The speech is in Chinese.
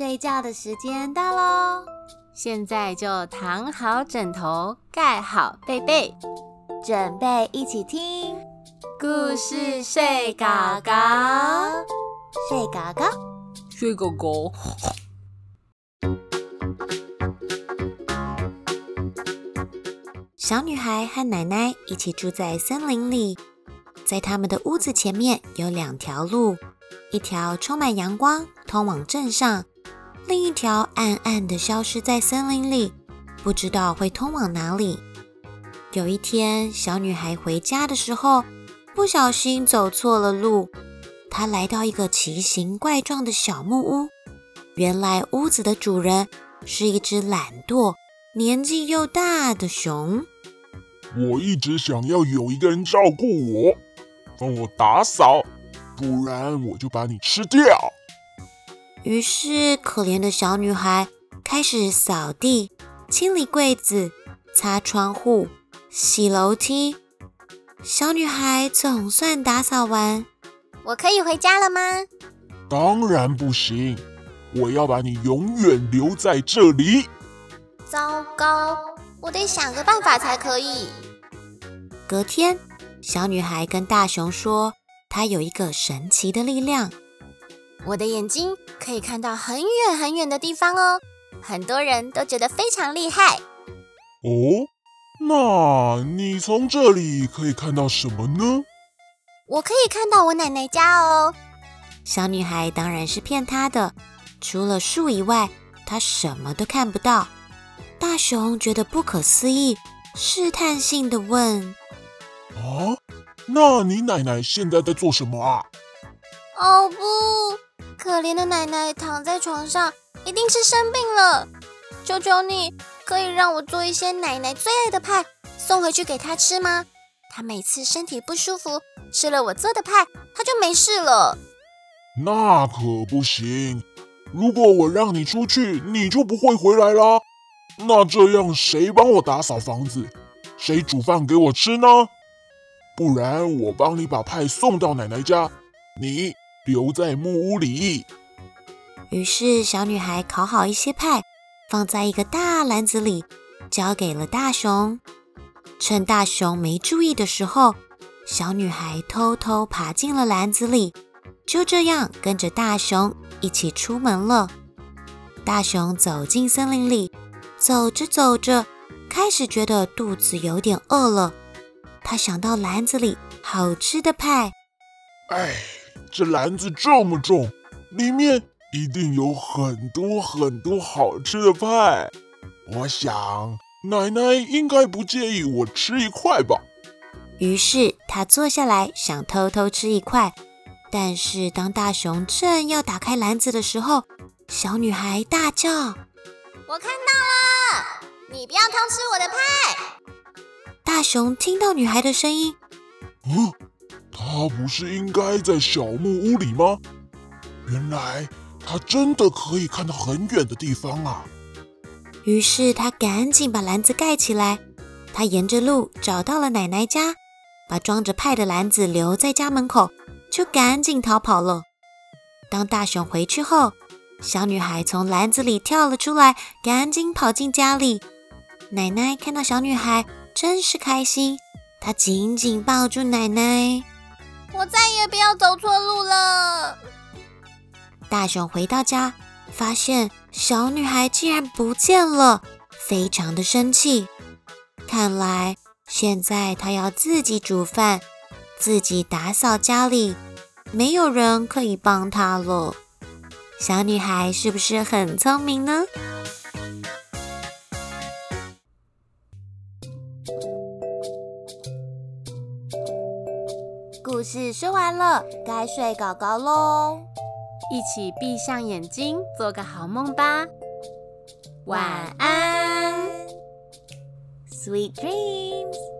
睡觉的时间到喽！现在就躺好枕头，盖好被被，准备一起听故事睡狗狗，睡狗狗，睡狗狗。小女孩和奶奶一起住在森林里，在他们的屋子前面有两条路。一条充满阳光，通往镇上；另一条暗暗的消失在森林里，不知道会通往哪里。有一天，小女孩回家的时候，不小心走错了路。她来到一个奇形怪状的小木屋，原来屋子的主人是一只懒惰、年纪又大的熊。我一直想要有一个人照顾我，帮我打扫。不然我就把你吃掉。于是，可怜的小女孩开始扫地、清理柜子、擦窗户、洗楼梯。小女孩总算打扫完，我可以回家了吗？当然不行，我要把你永远留在这里。糟糕，我得想个办法才可以。隔天，小女孩跟大熊说。她有一个神奇的力量，我的眼睛可以看到很远很远的地方哦，很多人都觉得非常厉害。哦，那你从这里可以看到什么呢？我可以看到我奶奶家哦。小女孩当然是骗她的，除了树以外，她什么都看不到。大熊觉得不可思议，试探性的问：“啊？”那你奶奶现在在做什么啊？哦不，可怜的奶奶躺在床上，一定是生病了。求求你，可以让我做一些奶奶最爱的派，送回去给她吃吗？她每次身体不舒服，吃了我做的派，她就没事了。那可不行，如果我让你出去，你就不会回来啦。那这样谁帮我打扫房子？谁煮饭给我吃呢？不然我帮你把派送到奶奶家，你留在木屋里。于是小女孩烤好一些派，放在一个大篮子里，交给了大熊。趁大熊没注意的时候，小女孩偷偷爬进了篮子里，就这样跟着大熊一起出门了。大熊走进森林里，走着走着，开始觉得肚子有点饿了。他想到篮子里好吃的派，哎，这篮子这么重，里面一定有很多很多好吃的派。我想奶奶应该不介意我吃一块吧。于是他坐下来想偷偷吃一块，但是当大熊正要打开篮子的时候，小女孩大叫：“我看到了，你不要偷吃我的派！”大熊听到女孩的声音，嗯，他不是应该在小木屋里吗？原来他真的可以看到很远的地方啊！于是他赶紧把篮子盖起来。他沿着路找到了奶奶家，把装着派的篮子留在家门口，就赶紧逃跑了。当大熊回去后，小女孩从篮子里跳了出来，赶紧跑进家里。奶奶看到小女孩。真是开心，她紧紧抱住奶奶。我再也不要走错路了。大熊回到家，发现小女孩竟然不见了，非常的生气。看来现在他要自己煮饭，自己打扫家里，没有人可以帮他了。小女孩是不是很聪明呢？故事说完了，该睡狗狗喽！一起闭上眼睛，做个好梦吧。晚安，Sweet dreams。